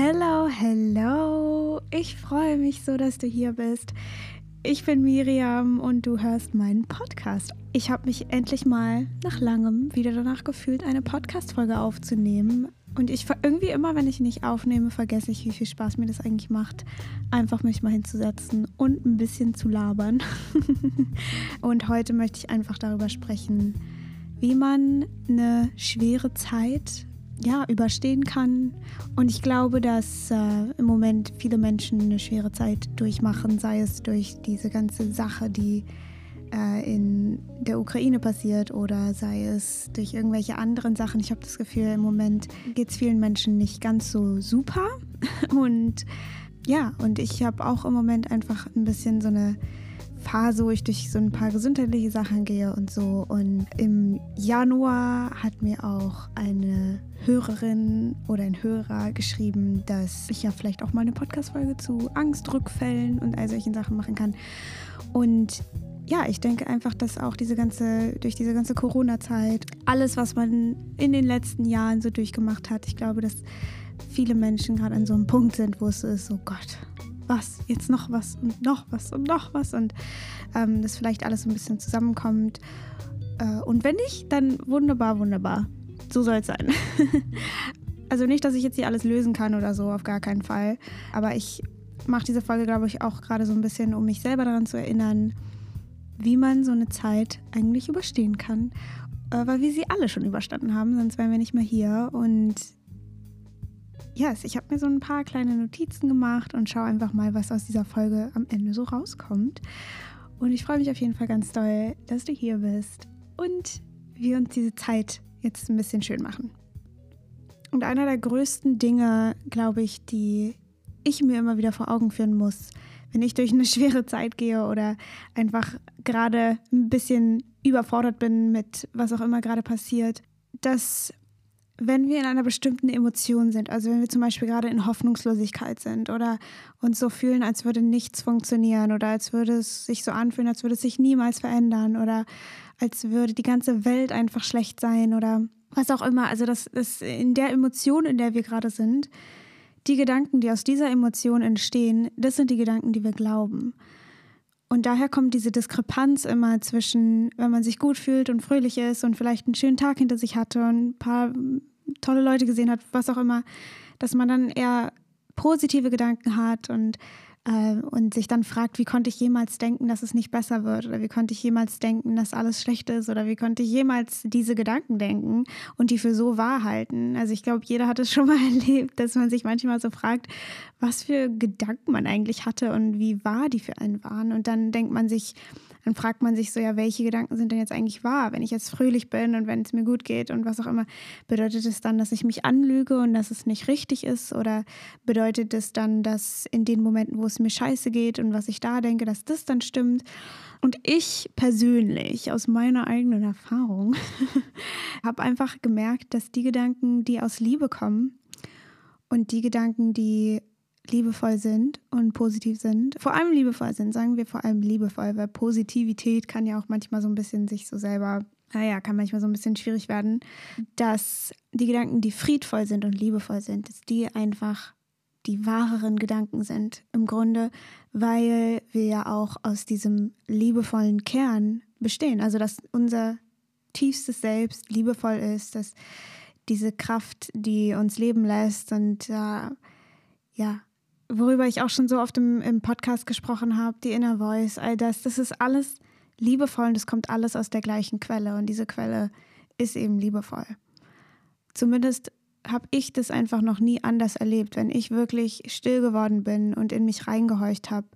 Hello, hello. Ich freue mich so, dass du hier bist. Ich bin Miriam und du hörst meinen Podcast. Ich habe mich endlich mal nach langem wieder danach gefühlt, eine Podcast-Folge aufzunehmen. Und ich irgendwie immer, wenn ich nicht aufnehme, vergesse ich, wie viel Spaß mir das eigentlich macht, einfach mich mal hinzusetzen und ein bisschen zu labern. und heute möchte ich einfach darüber sprechen, wie man eine schwere Zeit ja, überstehen kann. Und ich glaube, dass äh, im Moment viele Menschen eine schwere Zeit durchmachen, sei es durch diese ganze Sache, die äh, in der Ukraine passiert oder sei es durch irgendwelche anderen Sachen. Ich habe das Gefühl, im Moment geht es vielen Menschen nicht ganz so super. Und ja, und ich habe auch im Moment einfach ein bisschen so eine Phase, wo ich durch so ein paar gesundheitliche Sachen gehe und so. Und im Januar hat mir auch eine Hörerin oder ein Hörer geschrieben, dass ich ja vielleicht auch mal eine Podcast-Folge zu Angstrückfällen und all solchen Sachen machen kann. Und ja, ich denke einfach, dass auch diese ganze, durch diese ganze Corona-Zeit, alles, was man in den letzten Jahren so durchgemacht hat, ich glaube, dass viele Menschen gerade an so einem Punkt sind, wo es so ist, oh Gott, was, jetzt noch was und noch was und noch was und ähm, das vielleicht alles ein bisschen zusammenkommt. Äh, und wenn nicht, dann wunderbar, wunderbar. So soll es sein. also nicht, dass ich jetzt hier alles lösen kann oder so, auf gar keinen Fall. Aber ich mache diese Folge, glaube ich, auch gerade so ein bisschen, um mich selber daran zu erinnern, wie man so eine Zeit eigentlich überstehen kann. Äh, weil wir sie alle schon überstanden haben, sonst wären wir nicht mehr hier. Und yes, ich habe mir so ein paar kleine Notizen gemacht und schaue einfach mal, was aus dieser Folge am Ende so rauskommt. Und ich freue mich auf jeden Fall ganz doll, dass du hier bist und wir uns diese Zeit jetzt ein bisschen schön machen. Und einer der größten Dinge, glaube ich, die ich mir immer wieder vor Augen führen muss, wenn ich durch eine schwere Zeit gehe oder einfach gerade ein bisschen überfordert bin mit was auch immer gerade passiert, dass wenn wir in einer bestimmten Emotion sind, also wenn wir zum Beispiel gerade in Hoffnungslosigkeit sind oder uns so fühlen, als würde nichts funktionieren oder als würde es sich so anfühlen, als würde es sich niemals verändern oder als würde die ganze Welt einfach schlecht sein oder was auch immer. Also das in der Emotion, in der wir gerade sind, die Gedanken, die aus dieser Emotion entstehen, das sind die Gedanken, die wir glauben. Und daher kommt diese Diskrepanz immer zwischen, wenn man sich gut fühlt und fröhlich ist und vielleicht einen schönen Tag hinter sich hatte und ein paar tolle Leute gesehen hat, was auch immer, dass man dann eher positive Gedanken hat und und sich dann fragt, wie konnte ich jemals denken, dass es nicht besser wird oder wie konnte ich jemals denken, dass alles schlecht ist oder wie konnte ich jemals diese Gedanken denken und die für so wahr halten. Also ich glaube, jeder hat es schon mal erlebt, dass man sich manchmal so fragt, was für Gedanken man eigentlich hatte und wie wahr die für einen waren. Und dann denkt man sich, dann fragt man sich so, ja, welche Gedanken sind denn jetzt eigentlich wahr? Wenn ich jetzt fröhlich bin und wenn es mir gut geht und was auch immer, bedeutet es dann, dass ich mich anlüge und dass es nicht richtig ist? Oder bedeutet es dann, dass in den Momenten, wo es mir scheiße geht und was ich da denke, dass das dann stimmt? Und ich persönlich, aus meiner eigenen Erfahrung, habe einfach gemerkt, dass die Gedanken, die aus Liebe kommen und die Gedanken, die liebevoll sind und positiv sind, vor allem liebevoll sind, sagen wir vor allem liebevoll, weil Positivität kann ja auch manchmal so ein bisschen sich so selber, naja, kann manchmal so ein bisschen schwierig werden, dass die Gedanken, die friedvoll sind und liebevoll sind, dass die einfach die wahreren Gedanken sind. Im Grunde, weil wir ja auch aus diesem liebevollen Kern bestehen. Also, dass unser tiefstes Selbst liebevoll ist, dass diese Kraft, die uns leben lässt und äh, ja, worüber ich auch schon so oft im, im Podcast gesprochen habe, die Inner Voice, all das, das ist alles liebevoll und es kommt alles aus der gleichen Quelle und diese Quelle ist eben liebevoll. Zumindest habe ich das einfach noch nie anders erlebt. Wenn ich wirklich still geworden bin und in mich reingehorcht habe,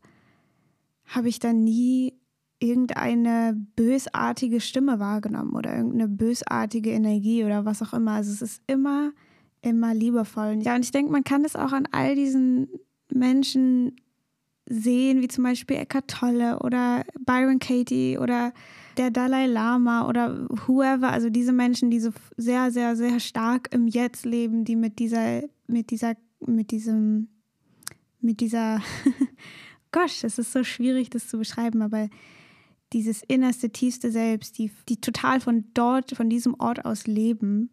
habe ich dann nie irgendeine bösartige Stimme wahrgenommen oder irgendeine bösartige Energie oder was auch immer. Also es ist immer, immer liebevoll. Ja, und ich denke, man kann es auch an all diesen Menschen sehen, wie zum Beispiel Eckhart Tolle oder Byron Katie oder der Dalai Lama oder whoever, also diese Menschen, die so sehr, sehr, sehr stark im Jetzt leben, die mit dieser, mit dieser, mit diesem, mit dieser, gosh, es ist so schwierig, das zu beschreiben, aber dieses innerste, tiefste Selbst, die, die total von dort, von diesem Ort aus leben,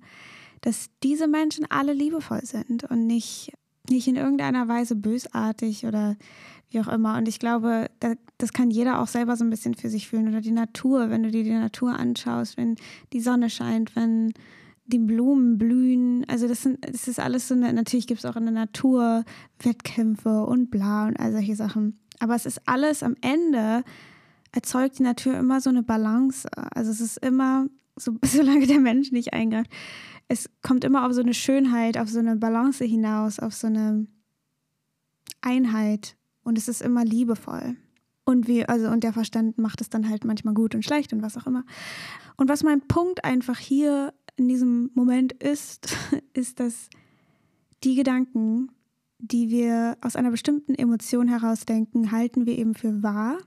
dass diese Menschen alle liebevoll sind und nicht nicht in irgendeiner Weise bösartig oder wie auch immer. Und ich glaube, das kann jeder auch selber so ein bisschen für sich fühlen. Oder die Natur, wenn du dir die Natur anschaust, wenn die Sonne scheint, wenn die Blumen blühen. Also das, sind, das ist alles so, eine, natürlich gibt es auch in der Natur Wettkämpfe und bla und all solche Sachen. Aber es ist alles am Ende, erzeugt die Natur immer so eine Balance. Also es ist immer, so, solange der Mensch nicht eingreift, es kommt immer auf so eine Schönheit, auf so eine Balance hinaus, auf so eine Einheit. Und es ist immer liebevoll. Und wie, also, und der Verstand macht es dann halt manchmal gut und schlecht und was auch immer. Und was mein Punkt einfach hier in diesem Moment ist, ist, dass die Gedanken, die wir aus einer bestimmten Emotion heraus denken, halten wir eben für wahr.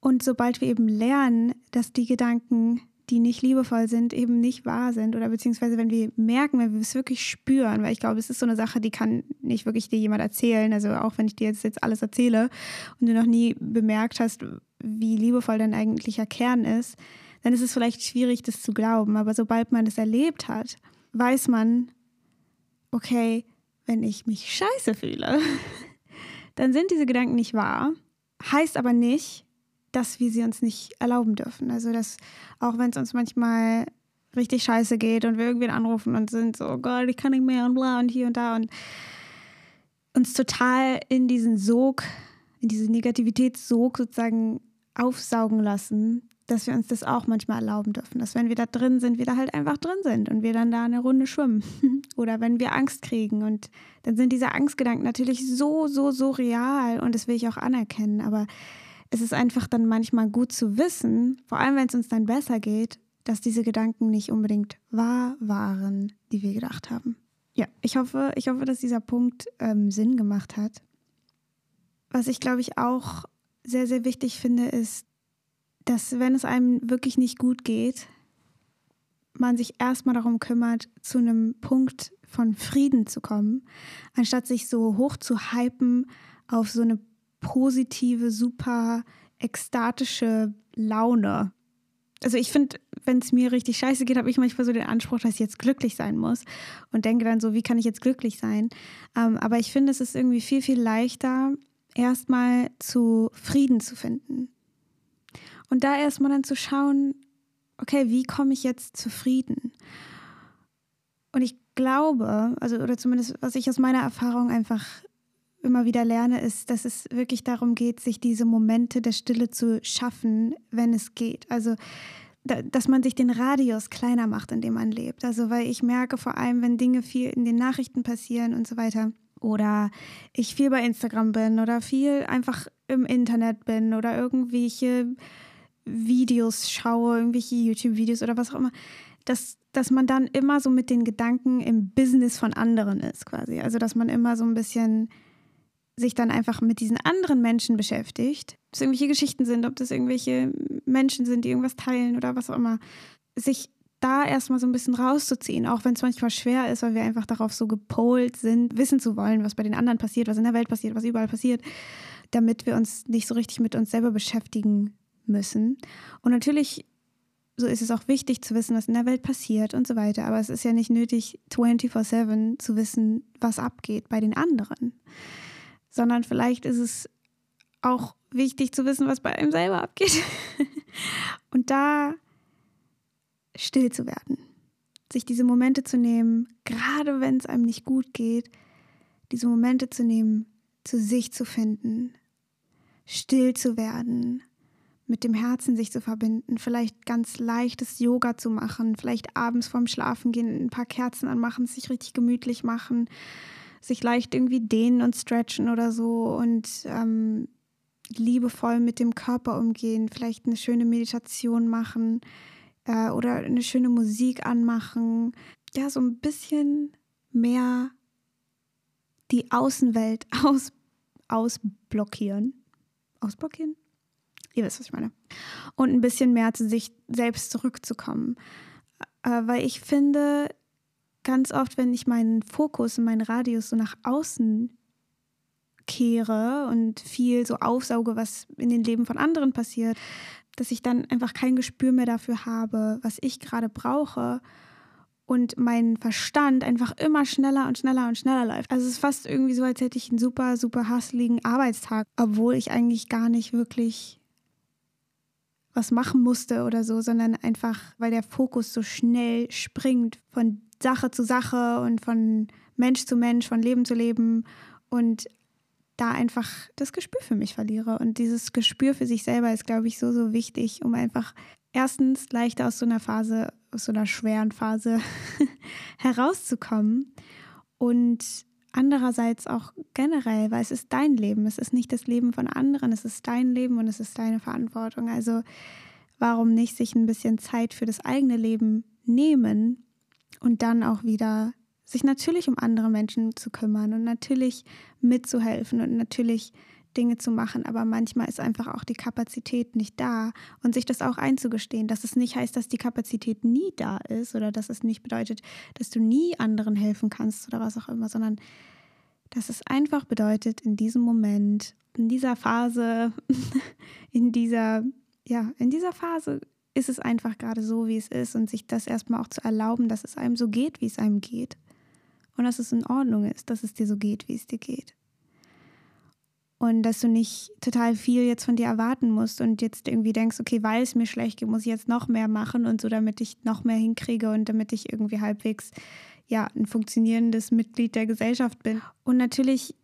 Und sobald wir eben lernen, dass die Gedanken, die nicht liebevoll sind, eben nicht wahr sind, oder beziehungsweise wenn wir merken, wenn wir es wirklich spüren, weil ich glaube, es ist so eine Sache, die kann nicht wirklich dir jemand erzählen. Also auch wenn ich dir jetzt, jetzt alles erzähle und du noch nie bemerkt hast, wie liebevoll dein eigentlicher Kern ist, dann ist es vielleicht schwierig, das zu glauben. Aber sobald man es erlebt hat, weiß man, okay, wenn ich mich scheiße fühle, dann sind diese Gedanken nicht wahr. Heißt aber nicht, dass wir sie uns nicht erlauben dürfen. Also, dass auch wenn es uns manchmal richtig scheiße geht und wir irgendwen anrufen und sind so, oh Gott, ich kann nicht mehr und bla und hier und da und uns total in diesen Sog, in diese Negativitätssog sozusagen aufsaugen lassen, dass wir uns das auch manchmal erlauben dürfen. Dass wenn wir da drin sind, wir da halt einfach drin sind und wir dann da eine Runde schwimmen. Oder wenn wir Angst kriegen. Und dann sind diese Angstgedanken natürlich so, so, so real und das will ich auch anerkennen. Aber es ist einfach dann manchmal gut zu wissen, vor allem wenn es uns dann besser geht, dass diese Gedanken nicht unbedingt wahr waren, die wir gedacht haben. Ja, ich hoffe, ich hoffe, dass dieser Punkt ähm, Sinn gemacht hat. Was ich, glaube ich, auch sehr, sehr wichtig finde, ist, dass wenn es einem wirklich nicht gut geht, man sich erstmal darum kümmert, zu einem Punkt von Frieden zu kommen, anstatt sich so hoch zu hypen auf so eine positive, super ekstatische Laune. Also ich finde, wenn es mir richtig scheiße geht, habe ich manchmal so den Anspruch, dass ich jetzt glücklich sein muss und denke dann so, wie kann ich jetzt glücklich sein? Ähm, aber ich finde, es ist irgendwie viel, viel leichter, erstmal zu Frieden zu finden. Und da erstmal dann zu schauen, okay, wie komme ich jetzt zufrieden? Und ich glaube, also oder zumindest was ich aus meiner Erfahrung einfach immer wieder lerne, ist, dass es wirklich darum geht, sich diese Momente der Stille zu schaffen, wenn es geht. Also dass man sich den Radius kleiner macht, in dem man lebt. Also weil ich merke vor allem, wenn Dinge viel in den Nachrichten passieren und so weiter, oder ich viel bei Instagram bin oder viel einfach im Internet bin oder irgendwelche Videos schaue, irgendwelche YouTube-Videos oder was auch immer, dass, dass man dann immer so mit den Gedanken im Business von anderen ist quasi. Also dass man immer so ein bisschen sich dann einfach mit diesen anderen Menschen beschäftigt, ob das irgendwelche Geschichten sind, ob das irgendwelche Menschen sind, die irgendwas teilen oder was auch immer, sich da erstmal so ein bisschen rauszuziehen, auch wenn es manchmal schwer ist, weil wir einfach darauf so gepolt sind, wissen zu wollen, was bei den anderen passiert, was in der Welt passiert, was überall passiert, damit wir uns nicht so richtig mit uns selber beschäftigen müssen. Und natürlich, so ist es auch wichtig zu wissen, was in der Welt passiert und so weiter. Aber es ist ja nicht nötig, 24-7 zu wissen, was abgeht bei den anderen. Sondern vielleicht ist es auch wichtig zu wissen, was bei einem selber abgeht. und da still zu werden. Sich diese Momente zu nehmen, gerade wenn es einem nicht gut geht, diese Momente zu nehmen, zu sich zu finden, still zu werden, mit dem Herzen sich zu verbinden, vielleicht ganz leichtes Yoga zu machen, vielleicht abends vorm Schlafen gehen, ein paar Kerzen anmachen, sich richtig gemütlich machen, sich leicht irgendwie dehnen und stretchen oder so und ähm, liebevoll mit dem Körper umgehen, vielleicht eine schöne Meditation machen äh, oder eine schöne Musik anmachen. Ja, so ein bisschen mehr die Außenwelt aus, ausblockieren. Ausblockieren? Ihr wisst, was ich meine. Und ein bisschen mehr zu sich selbst zurückzukommen. Äh, weil ich finde, ganz oft, wenn ich meinen Fokus und meinen Radius so nach außen kehre und viel so aufsauge, was in den Leben von anderen passiert, dass ich dann einfach kein Gespür mehr dafür habe, was ich gerade brauche und mein Verstand einfach immer schneller und schneller und schneller läuft. Also es ist fast irgendwie so, als hätte ich einen super, super hasseligen Arbeitstag, obwohl ich eigentlich gar nicht wirklich was machen musste oder so, sondern einfach, weil der Fokus so schnell springt von Sache zu Sache und von Mensch zu Mensch, von Leben zu Leben und da einfach das Gespür für mich verliere. Und dieses Gespür für sich selber ist, glaube ich, so, so wichtig, um einfach erstens leichter aus so einer Phase, aus so einer schweren Phase herauszukommen und andererseits auch generell, weil es ist dein Leben, es ist nicht das Leben von anderen, es ist dein Leben und es ist deine Verantwortung. Also warum nicht sich ein bisschen Zeit für das eigene Leben nehmen und dann auch wieder sich natürlich um andere Menschen zu kümmern und natürlich mitzuhelfen und natürlich Dinge zu machen, aber manchmal ist einfach auch die Kapazität nicht da und sich das auch einzugestehen, dass es nicht heißt, dass die Kapazität nie da ist oder dass es nicht bedeutet, dass du nie anderen helfen kannst oder was auch immer, sondern dass es einfach bedeutet, in diesem Moment, in dieser Phase, in dieser, ja, in dieser Phase ist es einfach gerade so, wie es ist und sich das erstmal auch zu erlauben, dass es einem so geht, wie es einem geht. Und dass es in Ordnung ist, dass es dir so geht, wie es dir geht und dass du nicht total viel jetzt von dir erwarten musst und jetzt irgendwie denkst, okay, weil es mir schlecht geht, muss ich jetzt noch mehr machen und so, damit ich noch mehr hinkriege und damit ich irgendwie halbwegs ja ein funktionierendes Mitglied der Gesellschaft bin. Und natürlich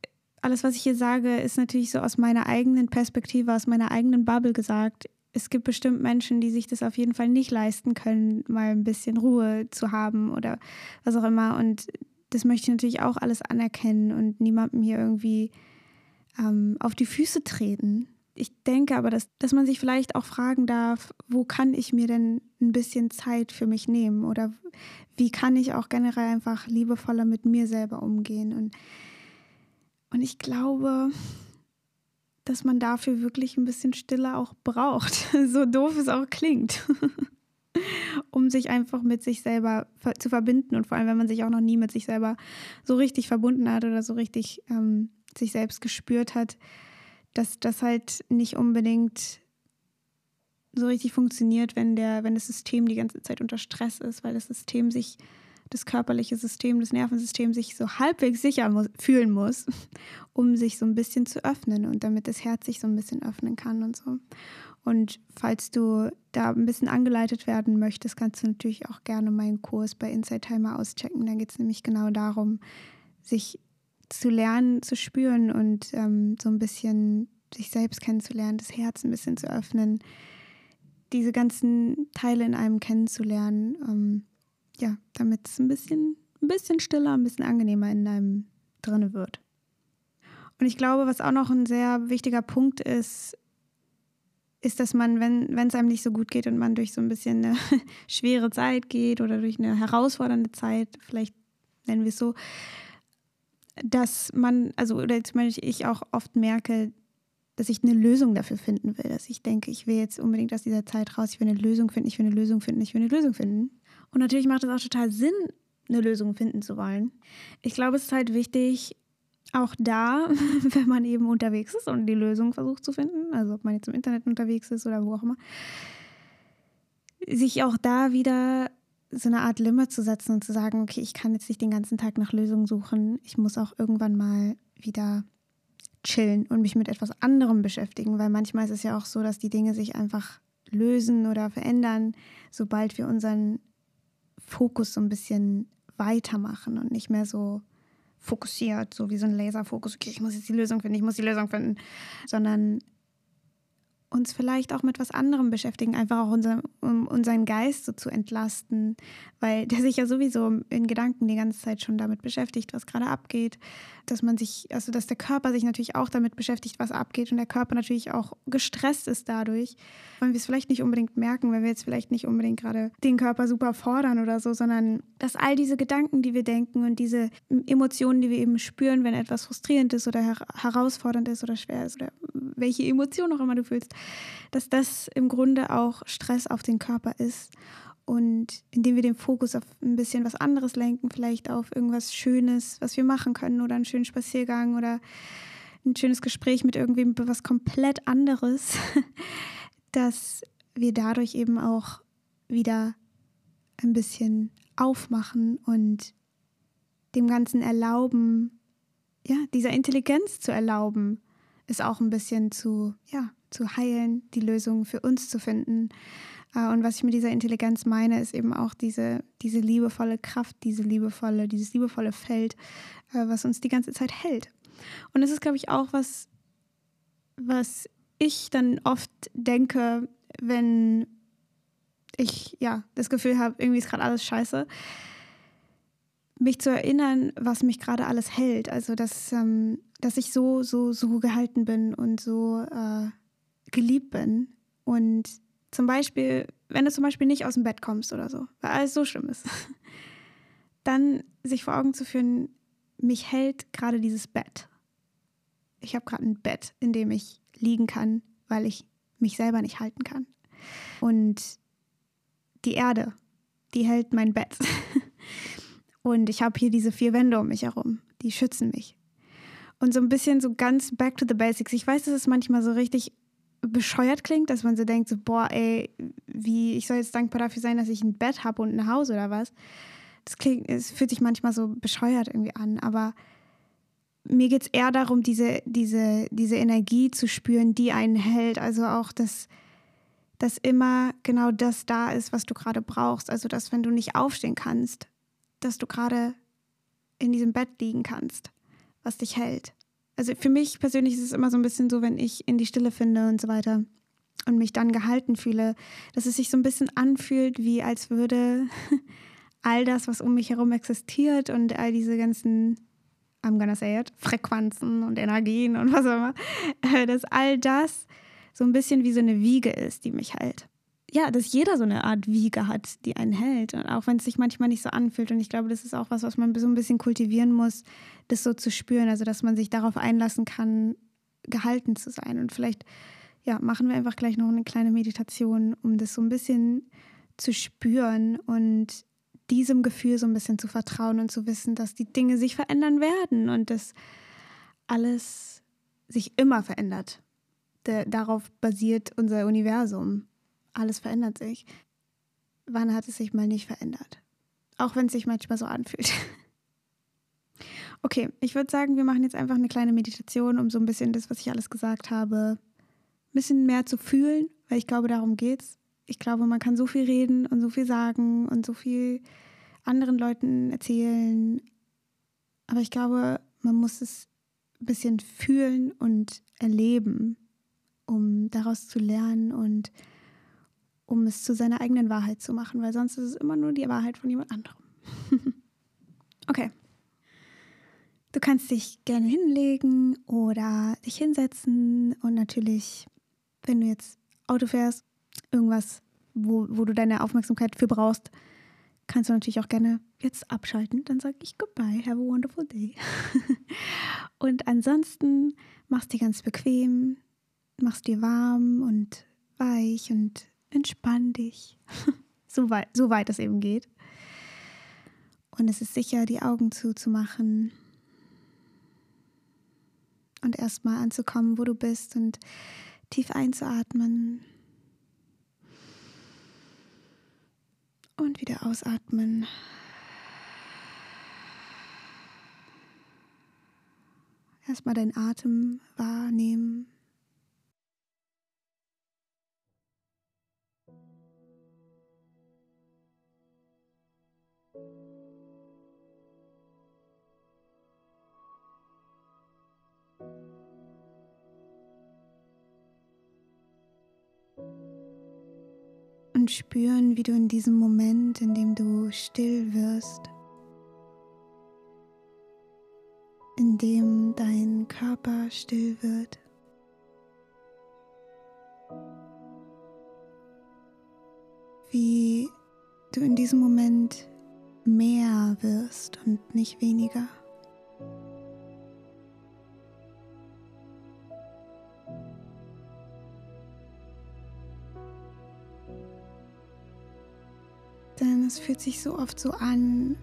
alles, was ich hier sage, ist natürlich so aus meiner eigenen Perspektive, aus meiner eigenen Bubble gesagt. Es gibt bestimmt Menschen, die sich das auf jeden Fall nicht leisten können, mal ein bisschen Ruhe zu haben oder was auch immer. Und das möchte ich natürlich auch alles anerkennen und niemandem hier irgendwie ähm, auf die Füße treten. Ich denke aber, dass, dass man sich vielleicht auch fragen darf, wo kann ich mir denn ein bisschen Zeit für mich nehmen oder wie kann ich auch generell einfach liebevoller mit mir selber umgehen. Und, und ich glaube, dass man dafür wirklich ein bisschen Stille auch braucht, so doof es auch klingt, um sich einfach mit sich selber zu verbinden und vor allem, wenn man sich auch noch nie mit sich selber so richtig verbunden hat oder so richtig ähm, sich selbst gespürt hat, dass das halt nicht unbedingt so richtig funktioniert, wenn der, wenn das System die ganze Zeit unter Stress ist, weil das System sich, das körperliche System, das Nervensystem sich so halbwegs sicher muss, fühlen muss, um sich so ein bisschen zu öffnen und damit das Herz sich so ein bisschen öffnen kann und so. Und falls du da ein bisschen angeleitet werden möchtest, kannst du natürlich auch gerne meinen Kurs bei Inside Timer auschecken. Da geht es nämlich genau darum, sich zu lernen, zu spüren und ähm, so ein bisschen sich selbst kennenzulernen, das Herz ein bisschen zu öffnen, diese ganzen Teile in einem kennenzulernen, ähm, ja, damit es ein bisschen, ein bisschen stiller, ein bisschen angenehmer in einem drinne wird. Und ich glaube, was auch noch ein sehr wichtiger Punkt ist, ist, dass man, wenn es einem nicht so gut geht und man durch so ein bisschen eine schwere Zeit geht oder durch eine herausfordernde Zeit, vielleicht nennen wir es so, dass man, also oder zum Beispiel ich auch oft merke, dass ich eine Lösung dafür finden will. Dass ich denke, ich will jetzt unbedingt aus dieser Zeit raus, ich will eine Lösung finden, ich will eine Lösung finden, ich will eine Lösung finden. Und natürlich macht es auch total Sinn, eine Lösung finden zu wollen. Ich glaube, es ist halt wichtig, auch da, wenn man eben unterwegs ist und die Lösung versucht zu finden, also ob man jetzt im Internet unterwegs ist oder wo auch immer, sich auch da wieder so eine Art Limit zu setzen und zu sagen, okay, ich kann jetzt nicht den ganzen Tag nach Lösungen suchen. Ich muss auch irgendwann mal wieder chillen und mich mit etwas anderem beschäftigen, weil manchmal ist es ja auch so, dass die Dinge sich einfach lösen oder verändern, sobald wir unseren Fokus so ein bisschen weitermachen und nicht mehr so fokussiert, so wie so ein Laserfokus, okay, ich muss jetzt die Lösung finden, ich muss die Lösung finden, sondern uns vielleicht auch mit was anderem beschäftigen, einfach auch unser, um unseren Geist so zu entlasten, weil der sich ja sowieso in Gedanken die ganze Zeit schon damit beschäftigt, was gerade abgeht, dass man sich, also dass der Körper sich natürlich auch damit beschäftigt, was abgeht und der Körper natürlich auch gestresst ist dadurch, weil wir es vielleicht nicht unbedingt merken, weil wir jetzt vielleicht nicht unbedingt gerade den Körper super fordern oder so, sondern dass all diese Gedanken, die wir denken und diese Emotionen, die wir eben spüren, wenn etwas frustrierend ist oder her herausfordernd ist oder schwer ist oder welche Emotion auch immer du fühlst, dass das im Grunde auch Stress auf den Körper ist. Und indem wir den Fokus auf ein bisschen was anderes lenken, vielleicht auf irgendwas Schönes, was wir machen können oder einen schönen Spaziergang oder ein schönes Gespräch mit irgendwem was komplett anderes, dass wir dadurch eben auch wieder ein bisschen aufmachen und dem Ganzen erlauben, ja, dieser Intelligenz zu erlauben, ist auch ein bisschen zu, ja, zu heilen, die Lösung für uns zu finden. Äh, und was ich mit dieser Intelligenz meine, ist eben auch diese, diese liebevolle Kraft, diese liebevolle, dieses liebevolle Feld, äh, was uns die ganze Zeit hält. Und das ist, glaube ich, auch was, was ich dann oft denke, wenn ich ja das Gefühl habe, irgendwie ist gerade alles scheiße, mich zu erinnern, was mich gerade alles hält. Also dass, ähm, dass ich so, so, so gehalten bin und so äh, geliebt bin. Und zum Beispiel, wenn du zum Beispiel nicht aus dem Bett kommst oder so, weil alles so schlimm ist, dann sich vor Augen zu führen, mich hält gerade dieses Bett. Ich habe gerade ein Bett, in dem ich liegen kann, weil ich mich selber nicht halten kann. Und die Erde, die hält mein Bett. Und ich habe hier diese vier Wände um mich herum, die schützen mich. Und so ein bisschen so ganz back to the basics. Ich weiß, dass es manchmal so richtig bescheuert klingt, dass man so denkt, so, boah, ey, wie, ich soll jetzt dankbar dafür sein, dass ich ein Bett habe und ein Haus oder was. Das klingt, es fühlt sich manchmal so bescheuert irgendwie an, aber mir geht es eher darum, diese, diese, diese Energie zu spüren, die einen hält. Also auch, dass, dass immer genau das da ist, was du gerade brauchst. Also, dass wenn du nicht aufstehen kannst, dass du gerade in diesem Bett liegen kannst, was dich hält. Also für mich persönlich ist es immer so ein bisschen so, wenn ich in die Stille finde und so weiter und mich dann gehalten fühle, dass es sich so ein bisschen anfühlt, wie als würde all das, was um mich herum existiert und all diese ganzen I'm gonna say it, Frequenzen und Energien und was auch immer, äh, dass all das so ein bisschen wie so eine Wiege ist, die mich hält. Ja, dass jeder so eine Art Wiege hat, die einen hält. Und auch wenn es sich manchmal nicht so anfühlt. Und ich glaube, das ist auch was, was man so ein bisschen kultivieren muss, das so zu spüren. Also, dass man sich darauf einlassen kann, gehalten zu sein. Und vielleicht, ja, machen wir einfach gleich noch eine kleine Meditation, um das so ein bisschen zu spüren und diesem Gefühl so ein bisschen zu vertrauen und zu wissen, dass die Dinge sich verändern werden und dass alles sich immer verändert. Der, darauf basiert unser Universum. Alles verändert sich. Wann hat es sich mal nicht verändert? Auch wenn es sich manchmal so anfühlt. Okay, ich würde sagen, wir machen jetzt einfach eine kleine Meditation, um so ein bisschen das, was ich alles gesagt habe, ein bisschen mehr zu fühlen, weil ich glaube, darum geht's ich glaube, man kann so viel reden und so viel sagen und so viel anderen Leuten erzählen. Aber ich glaube, man muss es ein bisschen fühlen und erleben, um daraus zu lernen und um es zu seiner eigenen Wahrheit zu machen, weil sonst ist es immer nur die Wahrheit von jemand anderem. okay. Du kannst dich gerne hinlegen oder dich hinsetzen und natürlich, wenn du jetzt Auto fährst, irgendwas, wo, wo du deine Aufmerksamkeit für brauchst, kannst du natürlich auch gerne jetzt abschalten. Dann sage ich goodbye, have a wonderful day. und ansonsten machst du dir ganz bequem, machst dir warm und weich und entspann dich. so, weit, so weit es eben geht. Und es ist sicher, die Augen zuzumachen und erstmal anzukommen, wo du bist und tief einzuatmen Und wieder ausatmen. Erstmal deinen Atem wahrnehmen. Spüren, wie du in diesem Moment, in dem du still wirst, in dem dein Körper still wird, wie du in diesem Moment mehr wirst und nicht weniger. es fühlt sich so oft so an,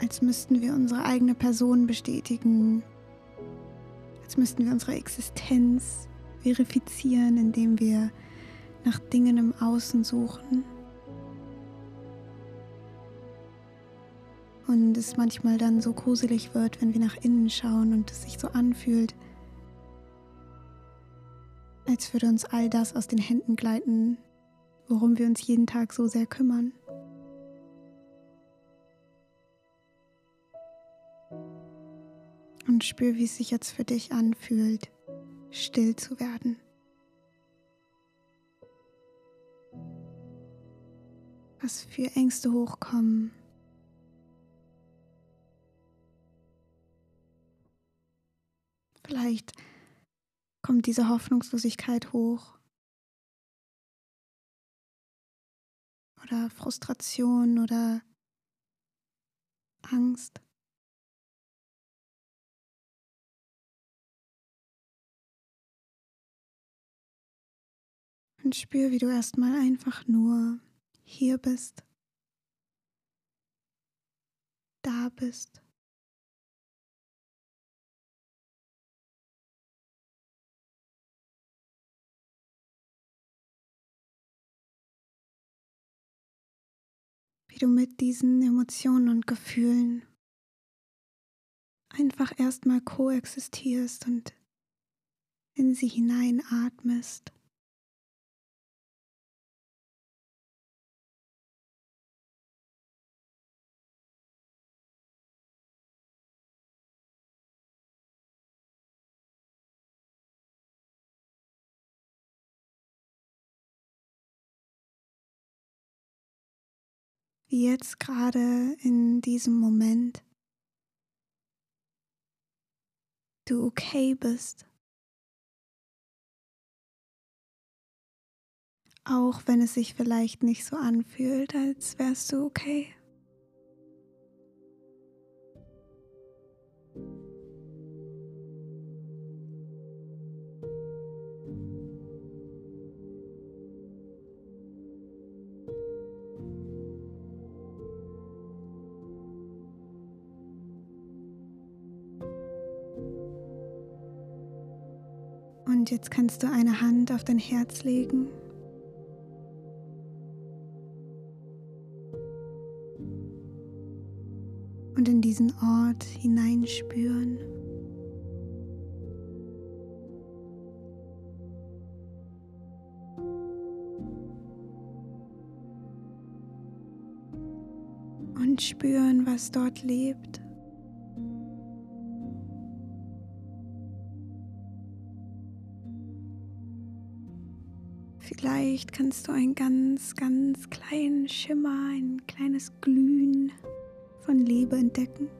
als müssten wir unsere eigene Person bestätigen, als müssten wir unsere Existenz verifizieren, indem wir nach Dingen im Außen suchen. Und es manchmal dann so gruselig wird, wenn wir nach innen schauen und es sich so anfühlt, als würde uns all das aus den Händen gleiten, worum wir uns jeden Tag so sehr kümmern. Und spür, wie es sich jetzt für dich anfühlt, still zu werden. Was für Ängste hochkommen. Vielleicht kommt diese Hoffnungslosigkeit hoch. Oder Frustration oder Angst. Und spür, wie du erstmal einfach nur hier bist, da bist. Wie du mit diesen Emotionen und Gefühlen einfach erstmal koexistierst und in sie hineinatmest. Wie jetzt gerade in diesem Moment du okay bist. Auch wenn es sich vielleicht nicht so anfühlt, als wärst du okay. Und jetzt kannst du eine Hand auf dein Herz legen. Und in diesen Ort hineinspüren. Und spüren, was dort lebt. Vielleicht kannst du einen ganz, ganz kleinen Schimmer, ein kleines Glühen von Liebe entdecken.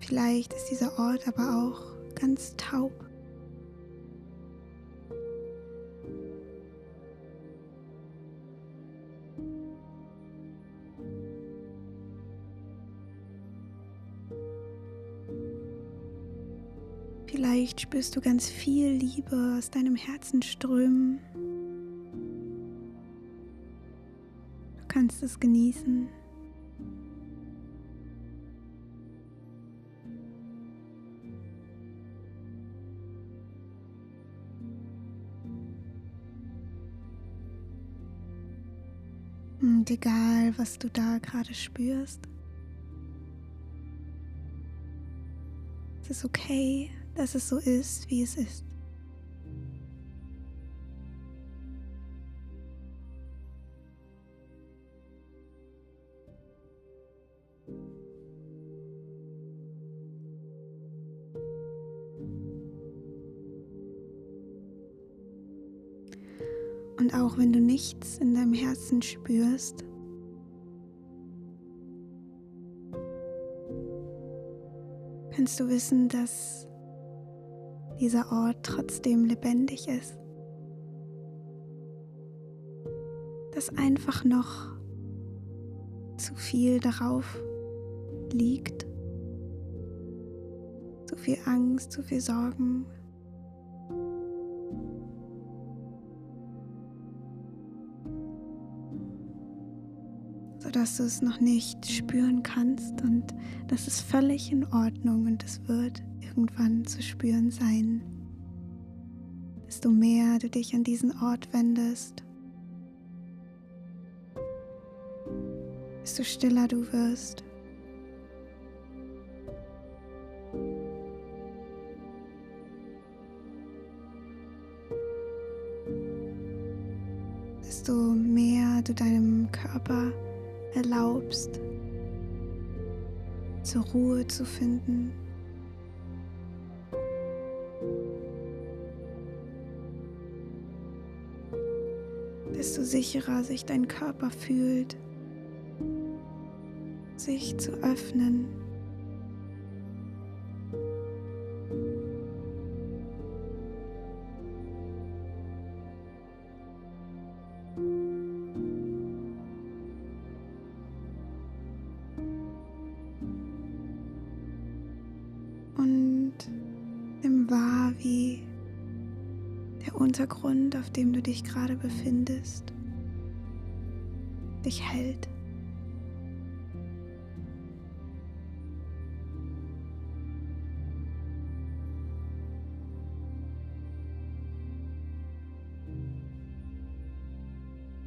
Vielleicht ist dieser Ort aber auch ganz taub. Vielleicht spürst du ganz viel Liebe aus deinem Herzen strömen. Du kannst es genießen. Und egal, was du da gerade spürst, es ist okay, dass es so ist, wie es ist. Auch wenn du nichts in deinem Herzen spürst, kannst du wissen, dass dieser Ort trotzdem lebendig ist. Dass einfach noch zu viel darauf liegt. Zu viel Angst, zu viel Sorgen, sodass du es noch nicht spüren kannst und das ist völlig in Ordnung und es wird irgendwann zu spüren sein. Desto mehr du dich an diesen Ort wendest, desto stiller du wirst. desto mehr du deinem Körper erlaubst, zur Ruhe zu finden. desto sicherer sich dein Körper fühlt, sich zu öffnen. Untergrund, auf dem du dich gerade befindest, dich hält.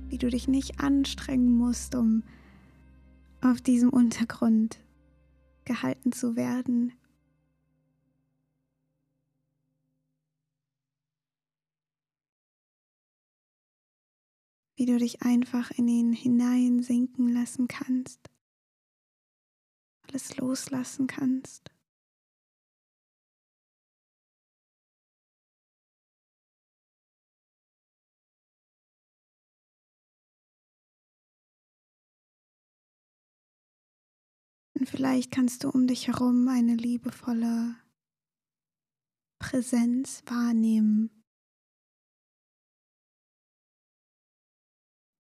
Wie du dich nicht anstrengen musst, um auf diesem Untergrund gehalten zu werden, du dich einfach in ihn hineinsinken lassen kannst, alles loslassen kannst. Und vielleicht kannst du um dich herum eine liebevolle Präsenz wahrnehmen.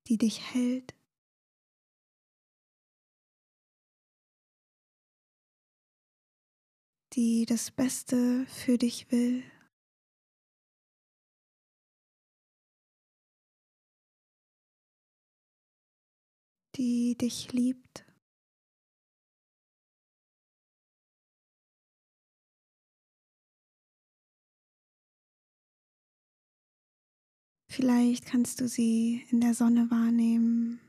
Die dich hält. die das Beste für dich will. die dich liebt. Vielleicht kannst du sie in der Sonne wahrnehmen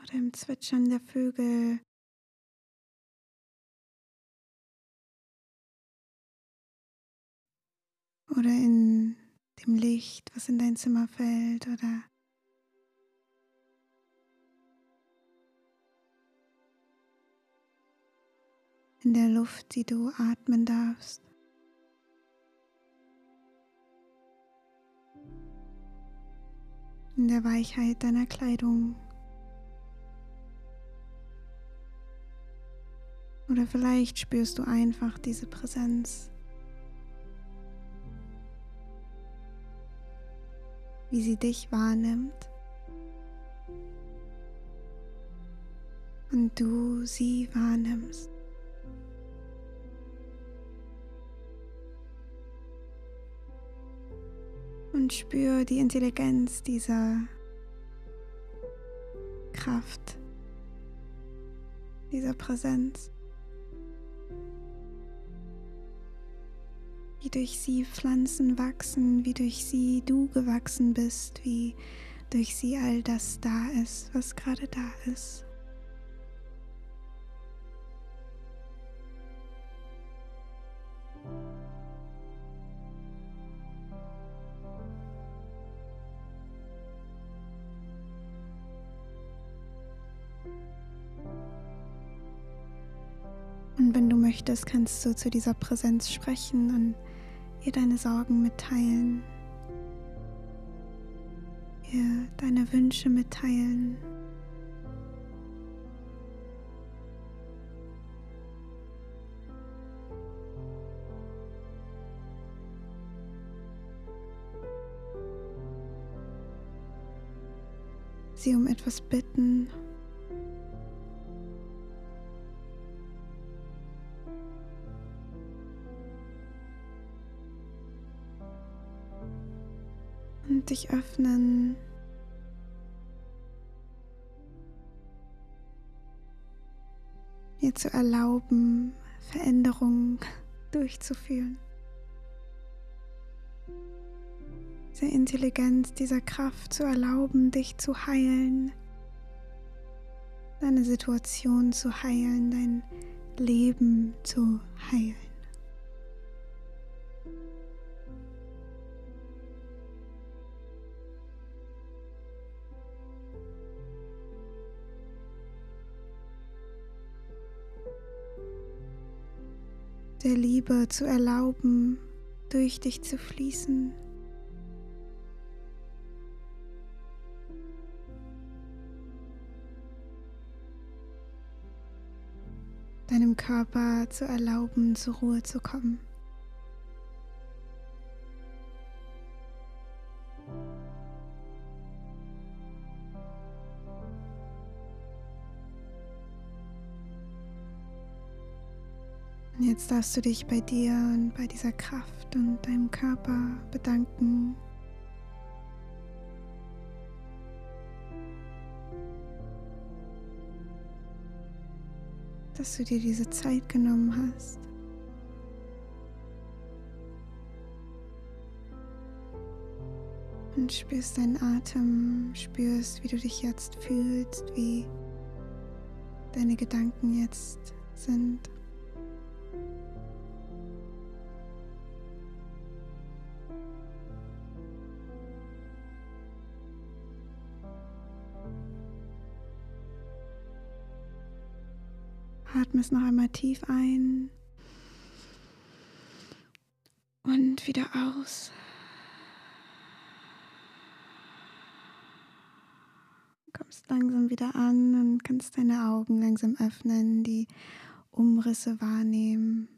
oder im Zwitschern der Vögel. Oder in dem Licht, was in dein Zimmer fällt oder in der Luft, die du atmen darfst. In der Weichheit deiner Kleidung. Oder vielleicht spürst du einfach diese Präsenz, wie sie dich wahrnimmt und du sie wahrnimmst. Und spür die Intelligenz dieser Kraft, dieser Präsenz. Wie durch sie Pflanzen wachsen, wie durch sie du gewachsen bist, wie durch sie all das da ist, was gerade da ist. Möchtest, kannst du zu dieser Präsenz sprechen und ihr deine Sorgen mitteilen, ihr deine Wünsche mitteilen. Sie um etwas bitten dich öffnen. Mir zu erlauben, Veränderungen durchzuführen. Diese Intelligenz, dieser Kraft zu erlauben, dich zu heilen, deine Situation zu heilen, dein Leben zu heilen. Der Liebe zu erlauben, durch dich zu fließen. Deinem Körper zu erlauben, zur Ruhe zu kommen. Jetzt darfst du dich bei dir und bei dieser Kraft und deinem Körper bedanken. dass du dir diese Zeit genommen hast. Und spürst deinen Atem, spürst, wie du dich jetzt fühlst, wie deine Gedanken jetzt sind. Es noch einmal tief ein und wieder aus. Kommst langsam wieder an und kannst deine Augen langsam öffnen, die Umrisse wahrnehmen,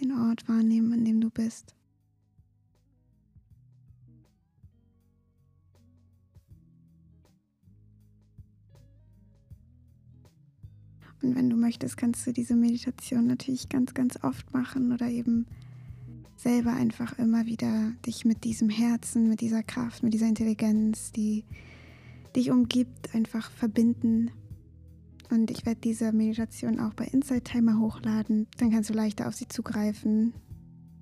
den Ort wahrnehmen, an dem du bist. Und wenn du möchtest, kannst du diese Meditation natürlich ganz, ganz oft machen oder eben selber einfach immer wieder dich mit diesem Herzen, mit dieser Kraft, mit dieser Intelligenz, die dich umgibt, einfach verbinden. Und ich werde diese Meditation auch bei Inside Timer hochladen. Dann kannst du leichter auf sie zugreifen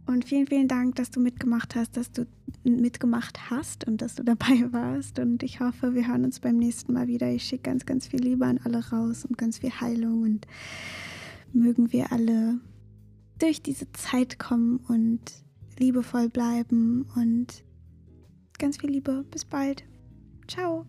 und vielen, vielen Dank, dass du mitgemacht hast, dass du mitgemacht hast und dass du dabei warst. Und ich hoffe, wir hören uns beim nächsten Mal wieder. Ich schicke ganz, ganz viel Liebe an alle raus und ganz viel Heilung. Und mögen wir alle durch diese Zeit kommen und liebevoll bleiben. Und ganz viel Liebe. Bis bald. Ciao.